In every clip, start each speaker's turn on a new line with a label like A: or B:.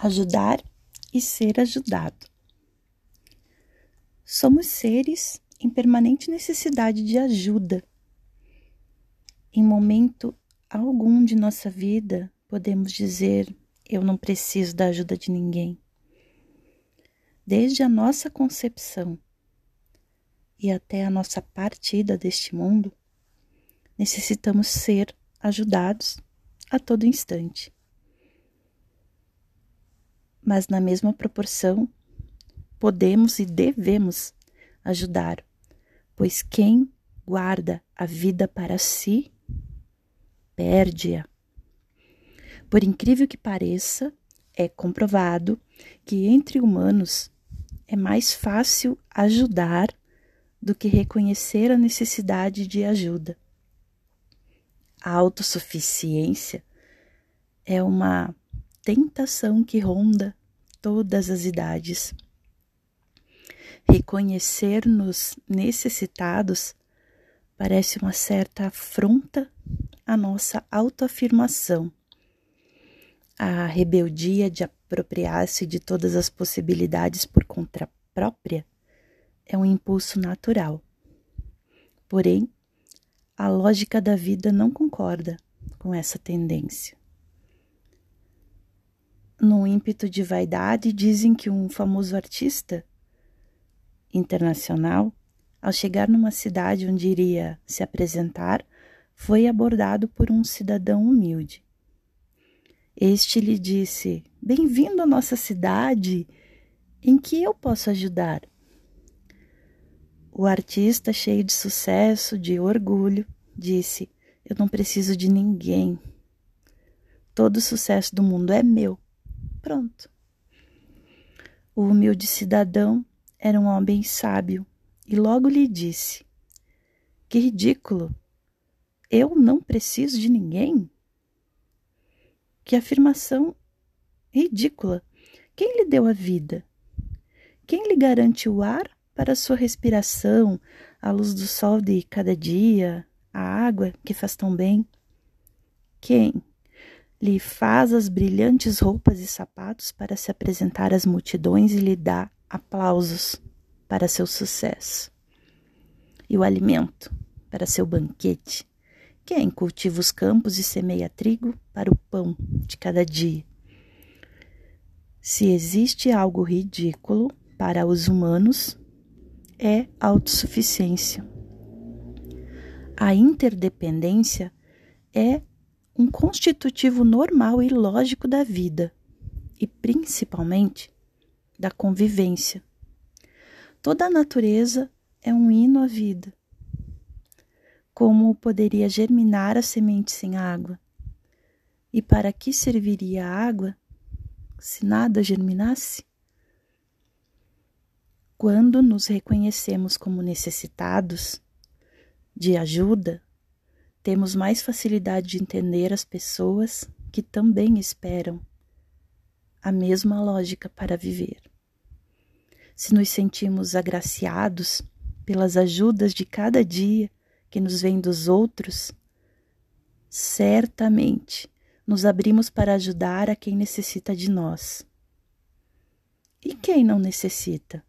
A: ajudar e ser ajudado. Somos seres em permanente necessidade de ajuda. Em momento algum de nossa vida, podemos dizer: Eu não preciso da ajuda de ninguém. Desde a nossa concepção e até a nossa partida deste mundo, necessitamos ser ajudados a todo instante mas na mesma proporção podemos e devemos ajudar, pois quem guarda a vida para si, perde-a. Por incrível que pareça, é comprovado que entre humanos é mais fácil ajudar do que reconhecer a necessidade de ajuda. A autossuficiência é uma tentação que ronda todas as idades. Reconhecer-nos necessitados parece uma certa afronta à nossa autoafirmação. A rebeldia de apropriar-se de todas as possibilidades por conta própria é um impulso natural. Porém, a lógica da vida não concorda com essa tendência num ímpeto de vaidade, dizem que um famoso artista internacional, ao chegar numa cidade onde iria se apresentar, foi abordado por um cidadão humilde. Este lhe disse: Bem-vindo à nossa cidade, em que eu posso ajudar? O artista, cheio de sucesso, de orgulho, disse: Eu não preciso de ninguém. Todo o sucesso do mundo é meu. Pronto. O humilde cidadão era um homem sábio e logo lhe disse: Que ridículo! Eu não preciso de ninguém? Que afirmação ridícula! Quem lhe deu a vida? Quem lhe garante o ar para sua respiração, a luz do sol de cada dia, a água que faz tão bem? Quem? Lhe faz as brilhantes roupas e sapatos para se apresentar às multidões e lhe dá aplausos para seu sucesso. E o alimento para seu banquete. Quem cultiva os campos e semeia trigo para o pão de cada dia? Se existe algo ridículo para os humanos, é autossuficiência. A interdependência é um constitutivo normal e lógico da vida e principalmente da convivência. Toda a natureza é um hino à vida. Como poderia germinar a semente sem água? E para que serviria a água se nada germinasse? Quando nos reconhecemos como necessitados de ajuda, temos mais facilidade de entender as pessoas que também esperam a mesma lógica para viver. Se nos sentimos agraciados pelas ajudas de cada dia que nos vem dos outros, certamente nos abrimos para ajudar a quem necessita de nós. E quem não necessita?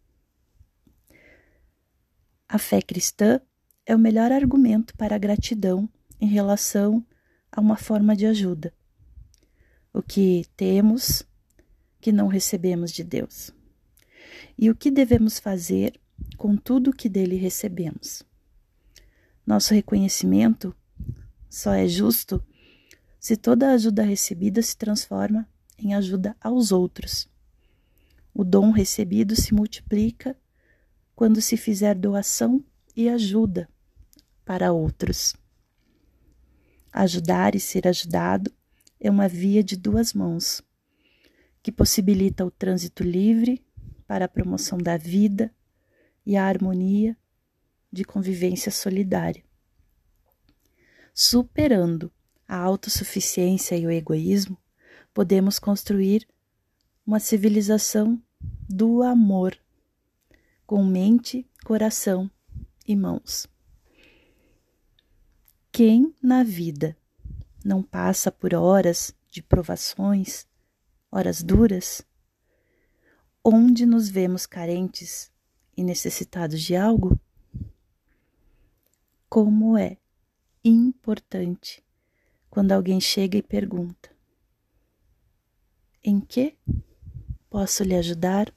A: A fé cristã é o melhor argumento para a gratidão em relação a uma forma de ajuda. O que temos que não recebemos de Deus. E o que devemos fazer com tudo que dele recebemos. Nosso reconhecimento só é justo se toda a ajuda recebida se transforma em ajuda aos outros. O dom recebido se multiplica quando se fizer doação e ajuda para outros. Ajudar e ser ajudado é uma via de duas mãos, que possibilita o trânsito livre para a promoção da vida e a harmonia de convivência solidária. Superando a autossuficiência e o egoísmo, podemos construir uma civilização do amor, com mente, coração e mãos. Quem na vida não passa por horas de provações horas duras, onde nos vemos carentes e necessitados de algo, como é importante quando alguém chega e pergunta: Em que posso lhe ajudar?